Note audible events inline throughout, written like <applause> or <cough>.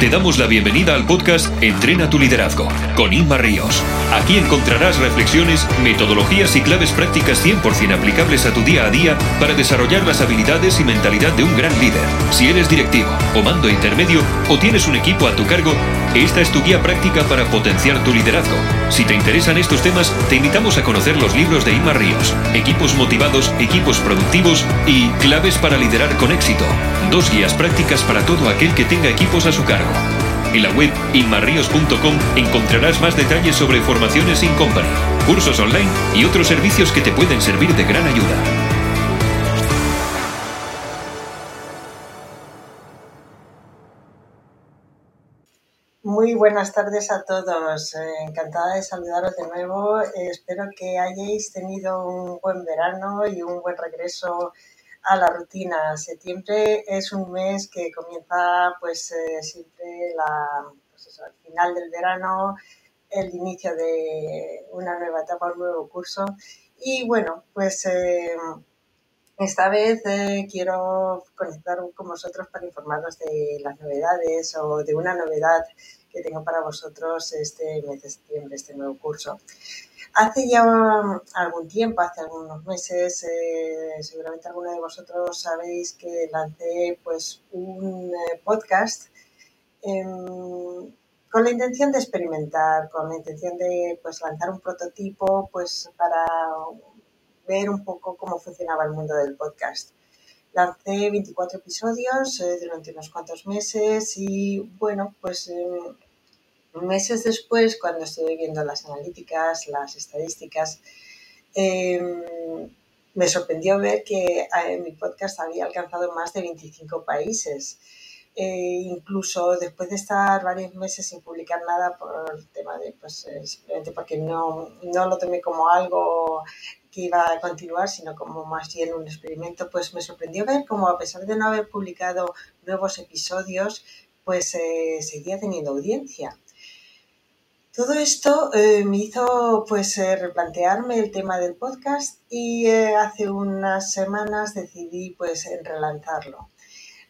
Te damos la bienvenida al podcast Entrena tu liderazgo con Inma Ríos. Aquí encontrarás reflexiones, metodologías y claves prácticas 100% aplicables a tu día a día para desarrollar las habilidades y mentalidad de un gran líder. Si eres directivo o mando intermedio o tienes un equipo a tu cargo, esta es tu guía práctica para potenciar tu liderazgo. Si te interesan estos temas, te invitamos a conocer los libros de Inma Ríos, Equipos motivados, equipos productivos y Claves para liderar con éxito. Dos guías prácticas para todo aquel que tenga equipos a su cargo. En la web inmarrios.com encontrarás más detalles sobre formaciones in company, cursos online y otros servicios que te pueden servir de gran ayuda. Muy buenas tardes a todos. Eh, encantada de saludaros de nuevo. Eh, espero que hayáis tenido un buen verano y un buen regreso a la rutina. Septiembre es un mes que comienza pues eh, siempre la, pues al final del verano, el inicio de una nueva etapa, un nuevo curso. Y bueno, pues eh, esta vez eh, quiero conectar con vosotros para informaros de las novedades o de una novedad que tengo para vosotros este mes de septiembre, este nuevo curso. Hace ya algún tiempo, hace algunos meses, eh, seguramente alguno de vosotros sabéis que lancé pues un eh, podcast em, con la intención de experimentar, con la intención de pues lanzar un prototipo pues para ver un poco cómo funcionaba el mundo del podcast. Lancé 24 episodios eh, durante unos cuantos meses y bueno, pues em, meses después, cuando estuve viendo las analíticas, las estadísticas, em, me sorprendió ver que eh, mi podcast había alcanzado más de 25 países. Eh, incluso después de estar varios meses sin publicar nada por tema de, pues simplemente porque no, no lo tomé como algo que iba a continuar, sino como más bien un experimento, pues me sorprendió ver cómo a pesar de no haber publicado nuevos episodios, pues seguía teniendo audiencia. Todo esto eh, me hizo pues eh, replantearme el tema del podcast y eh, hace unas semanas decidí pues relanzarlo.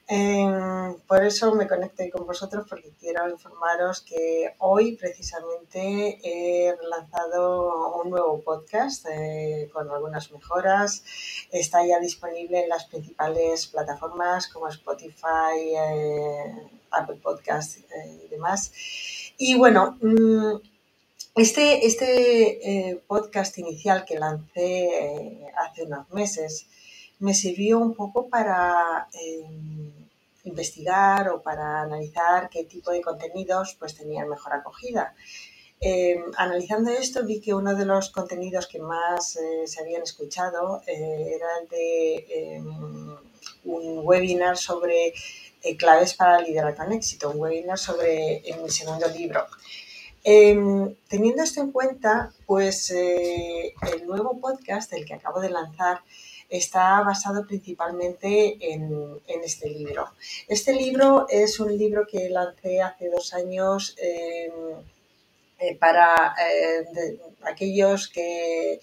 Em, por eso me conecté con vosotros porque quiero informaros que hoy precisamente he relanzado un nuevo podcast con algunas mejoras. Está ya disponible en las principales plataformas como Spotify, Apple Podcast y demás. Y bueno, mm, este, este eh, podcast inicial que lancé eh, hace unos meses me sirvió un poco para em, investigar o para analizar qué tipo de contenidos pues tenían mejor acogida. Em, analizando esto vi que uno de los contenidos que más eh, se habían escuchado era el de em, un webinar sobre claves para liderar con éxito, un webinar sobre mi segundo libro. Teniendo esto en cuenta, pues eh, el nuevo podcast, el que acabo de lanzar, está basado principalmente en, este libro. Este libro es un libro que lancé hace dos años em, eh, para eh, aquellos que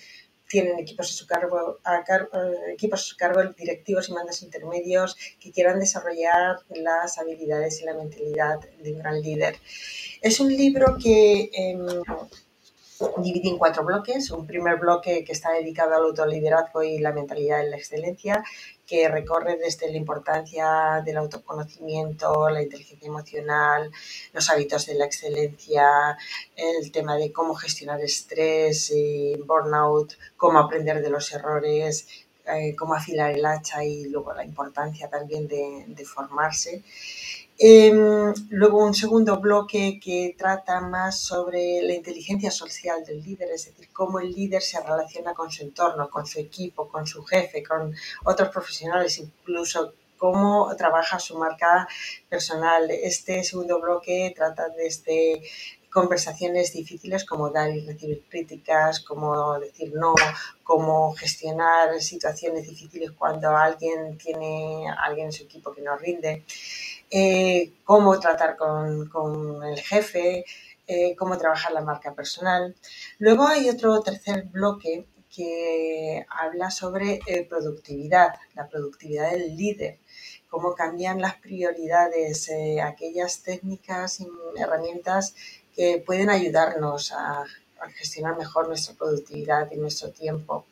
tienen equipos a su cargo, eh, equipos a su cargo, directivos y mandos intermedios que quieran desarrollar las habilidades y la mentalidad de un gran líder. Es un libro que em, divide en cuatro bloques. Un primer bloque que está dedicado al autoliderazgo y la mentalidad de la excelencia, que recorre desde la importancia del autoconocimiento, la inteligencia emocional, los hábitos de la excelencia, el tema de cómo gestionar estrés y burnout, cómo aprender de los errores, eh, cómo afilar el hacha y luego la importancia también de, de formarse. Em, luego un segundo bloque que trata más sobre la inteligencia social del líder, es decir, cómo el líder se relaciona con su entorno, con su equipo, con su jefe, con otros profesionales, incluso cómo trabaja su marca personal. Este segundo bloque trata desde conversaciones difíciles como dar y recibir críticas, como decir no, cómo gestionar situaciones difíciles cuando alguien tiene alguien en su equipo que no rinde. Eh, cómo tratar con, el jefe, eh, cómo trabajar la marca personal. Luego hay otro tercer bloque que habla sobre eh, productividad, la productividad del líder cómo cambian las prioridades, aquellas técnicas y herramientas que pueden ayudarnos a, gestionar mejor nuestra productividad y nuestro tiempo.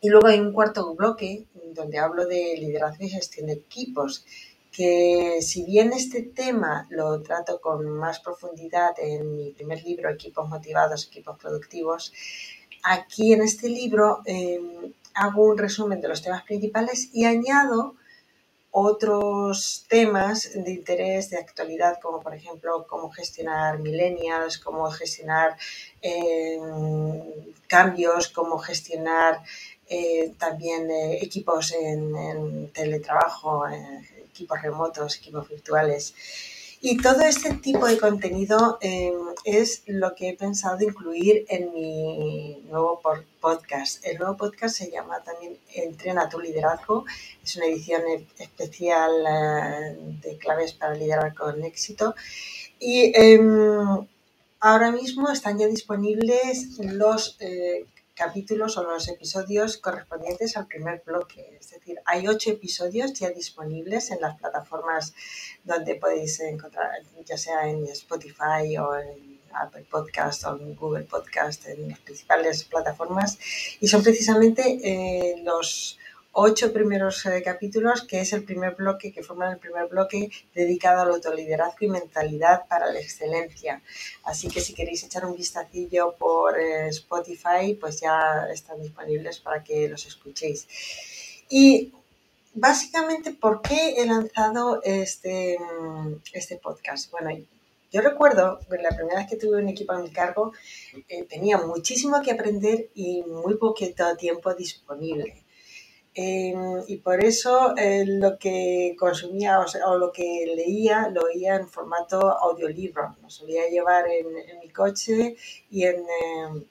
Y luego hay un cuarto bloque donde hablo de liderazgo y gestión de equipos, que si bien este tema lo trato con más profundidad en mi primer libro, Equipos Motivados, Equipos Productivos, aquí en este libro em, hago un resumen de los temas principales y añado otros temas de interés de actualidad, como por ejemplo cómo gestionar millennials, cómo gestionar em, cambios, cómo gestionar eh, también eh, equipos en, teletrabajo, equipos remotos, equipos virtuales. Y todo este tipo de contenido es lo que he pensado incluir en mi nuevo podcast. El nuevo podcast se llama también Entrena tu liderazgo. Es una edición especial de claves para liderar con éxito. Y em, ahora mismo están ya disponibles los capítulos o los episodios correspondientes al primer bloque. Es decir, hay ocho episodios ya disponibles en las plataformas donde podéis encontrar, ya sea en Spotify o en Apple Podcast o en Google Podcast, en las principales plataformas. Y son precisamente eh, los ocho primeros eh, capítulos, que es el primer bloque, que forman el primer bloque dedicado al autoliderazgo y mentalidad para la excelencia. Así que si queréis echar un vistacillo por eh, Spotify, pues ya están disponibles para que los escuchéis. Y básicamente, ¿por qué he lanzado este, este podcast? Bueno, yo recuerdo que la primera vez que tuve un equipo a mi cargo eh, tenía muchísimo que aprender y muy poquito tiempo disponible. Em, y por eso eh, lo que consumía o, lo que leía lo oía en formato audiolibro. Lo solía llevar en, mi coche y en em,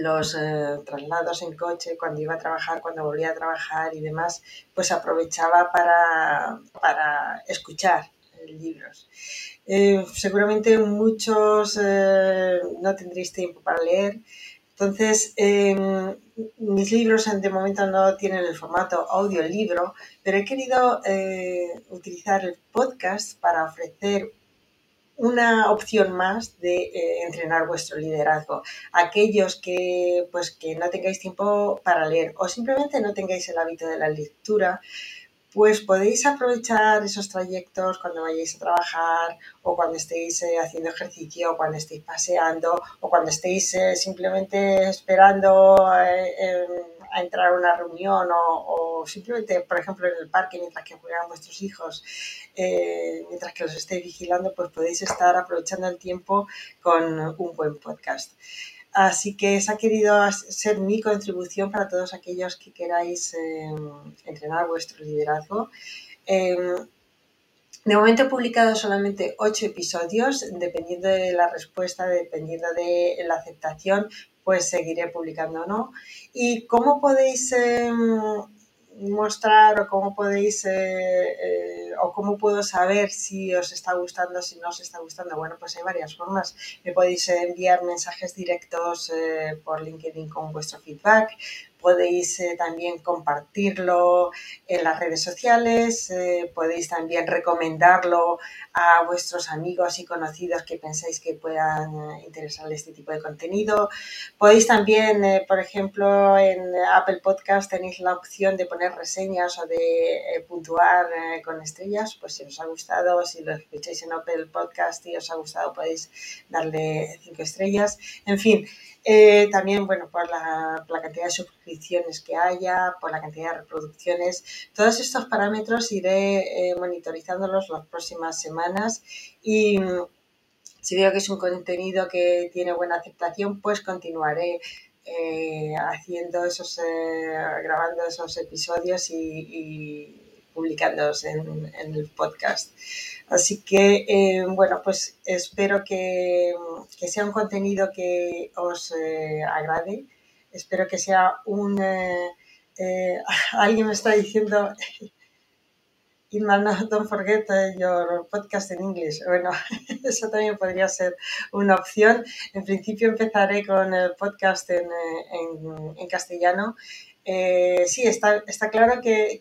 los eh, traslados en coche, cuando iba a trabajar, cuando volvía a trabajar y demás, pues aprovechaba para, para escuchar libros. Eh, seguramente muchos no tendréis tiempo para leer, entonces, em, mis libros de momento no tienen el formato audiolibro, pero he querido eh, utilizar el podcast para ofrecer una opción más de eh, entrenar vuestro liderazgo. Aquellos que, pues, que no tengáis tiempo para leer o simplemente no tengáis el hábito de la lectura, pues podéis aprovechar esos trayectos cuando vayáis a trabajar o cuando estéis eh, haciendo ejercicio o cuando estéis paseando o cuando estéis eh, simplemente esperando eh, a entrar a una reunión o, simplemente, por ejemplo, en el parque mientras que juegan vuestros hijos, mientras que los estéis vigilando, pues podéis estar aprovechando el tiempo con un buen podcast. Así que esa ha querido ser mi contribución para todos aquellos que queráis em, entrenar vuestro liderazgo. Em, de momento he publicado solamente ocho episodios, dependiendo de la respuesta, dependiendo de la aceptación, pues seguiré publicando o no. ¿Y cómo podéis em, mostrar o cómo podéis eh, eh, o cómo puedo saber si os está gustando, si no os está gustando. Bueno, pues hay varias formas. Me podéis enviar mensajes directos eh, por LinkedIn con vuestro feedback podéis eh, también compartirlo en las redes sociales, eh, podéis también recomendarlo a vuestros amigos y conocidos que pensáis que puedan eh, interesarle este tipo de contenido. Podéis también, por ejemplo, en Apple Podcast tenéis la opción de poner reseñas o de puntuar con estrellas, pues si os ha gustado, si lo escucháis en Apple Podcast y os ha gustado, podéis darle cinco estrellas. En fin, eh, también, bueno, por la, cantidad de suscripciones que haya, por la cantidad de reproducciones. Todos estos parámetros iré eh, monitorizándolos las próximas semanas y mm, si veo que es un contenido que tiene buena aceptación, pues continuaré eh, haciendo esos, grabando esos episodios y, publicándolos en, en el podcast. Así que, eh, bueno, pues espero que, sea un contenido que os eh, agrade. Espero que sea un... Eh, <laughs> alguien me está diciendo... Inma, no, don't forget your podcast en inglés. Bueno, <laughs> eso también podría ser una opción. En principio empezaré con el podcast en, en castellano Eh, sí, está, está claro que,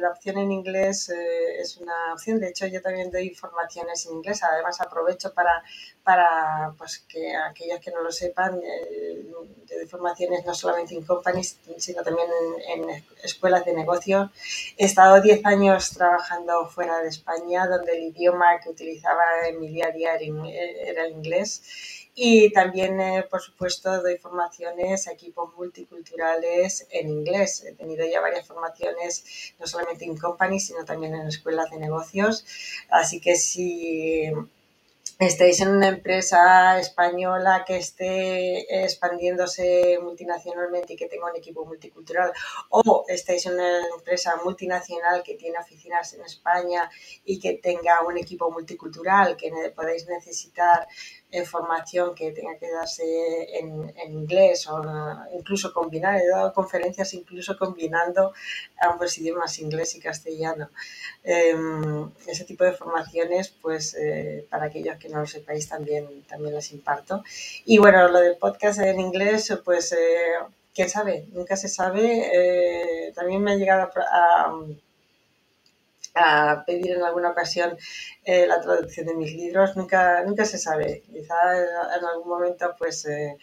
la opción en inglés eh, es una opción. De hecho, yo también doy formaciones en inglés. Además, aprovecho para, para pues, que aquellos que no lo sepan, eh, doy formaciones no solamente en companies, sino también en, escuelas de negocios. He estado 10 años trabajando fuera de España, donde el idioma que utilizaba en mi día a día era el inglés y también, eh, por supuesto, doy formaciones a equipos multiculturales en inglés. He tenido ya varias formaciones, no solamente en companies, sino también en escuelas de negocios. Así que si estáis en una empresa española que esté expandiéndose multinacionalmente y que tenga un equipo multicultural, o estáis en una empresa multinacional que tiene oficinas en España y que tenga un equipo multicultural que podéis necesitar información que tenga que darse en, inglés o incluso combinar, he dado conferencias incluso combinando ambos idiomas, inglés y castellano. Em, ese tipo de formaciones, pues eh, para aquellos que no lo sepáis, también, también las imparto. Y bueno, lo del podcast en inglés, pues eh, quién sabe, nunca se sabe. Eh, también me ha llegado a pedir en alguna ocasión eh, la traducción de mis libros. Nunca, nunca se sabe. Quizá en algún momento pues eh,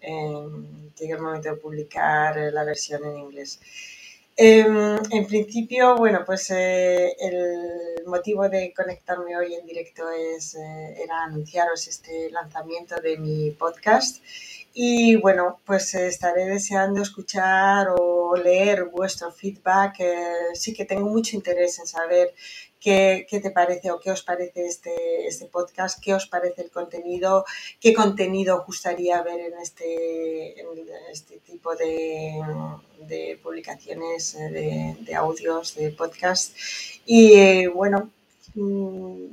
llegue el momento de publicar eh, la versión en inglés. Em, en principio, bueno, pues el motivo de conectarme hoy en directo es, era anunciaros este lanzamiento de mi podcast y bueno, pues estaré deseando escuchar o leer vuestro feedback. sí que tengo mucho interés en saber qué, qué, te parece o qué os parece este, este podcast, qué os parece el contenido, qué contenido os gustaría ver en este, este tipo de, de publicaciones de, de, audios, de podcast. Y bueno, mm,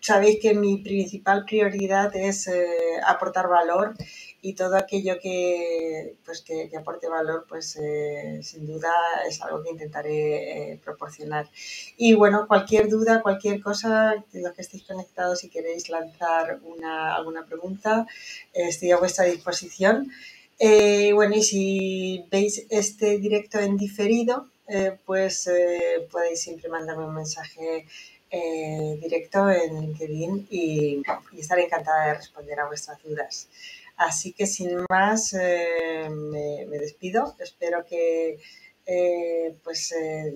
sabéis que mi principal prioridad es eh, aportar valor y todo aquello que, pues que, aporte valor, pues eh, sin duda es algo que intentaré eh, proporcionar. Y bueno, cualquier duda, cualquier cosa, los que estéis conectados, si queréis lanzar una, alguna pregunta, estoy a vuestra disposición. Eh, bueno, y si veis este directo en diferido, pues podéis siempre mandarme un mensaje directo en LinkedIn y, y, estaré encantada de responder a vuestras dudas. Así que sin más eh, me, despido. Espero que eh, pues eh,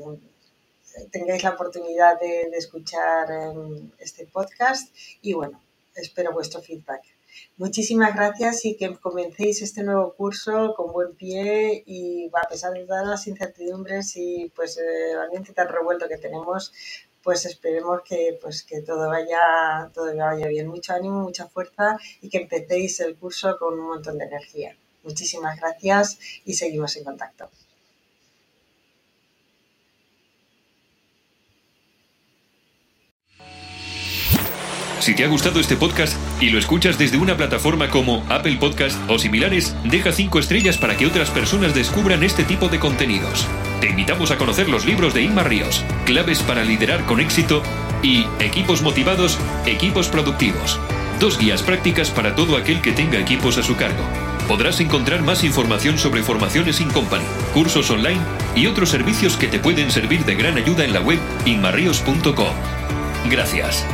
tengáis la oportunidad de, escuchar em, este podcast y bueno, espero vuestro feedback. Muchísimas gracias y que comencéis este nuevo curso con buen pie y a pesar de todas las incertidumbres y pues el ambiente tan revuelto que tenemos, pues esperemos que, pues, que todo, vaya, todo vaya bien. Mucho ánimo, mucha fuerza y que empecéis el curso con un montón de energía. Muchísimas gracias y seguimos en contacto. Si te ha gustado este podcast y lo escuchas desde una plataforma como Apple Podcast o similares, deja 5 estrellas para que otras personas descubran este tipo de contenidos. Te invitamos a conocer los libros de Inma Ríos, Claves para liderar con éxito y Equipos motivados, equipos productivos. Dos guías prácticas para todo aquel que tenga equipos a su cargo. Podrás encontrar más información sobre formaciones in company, cursos online y otros servicios que te pueden servir de gran ayuda en la web inmarrios.com. Gracias.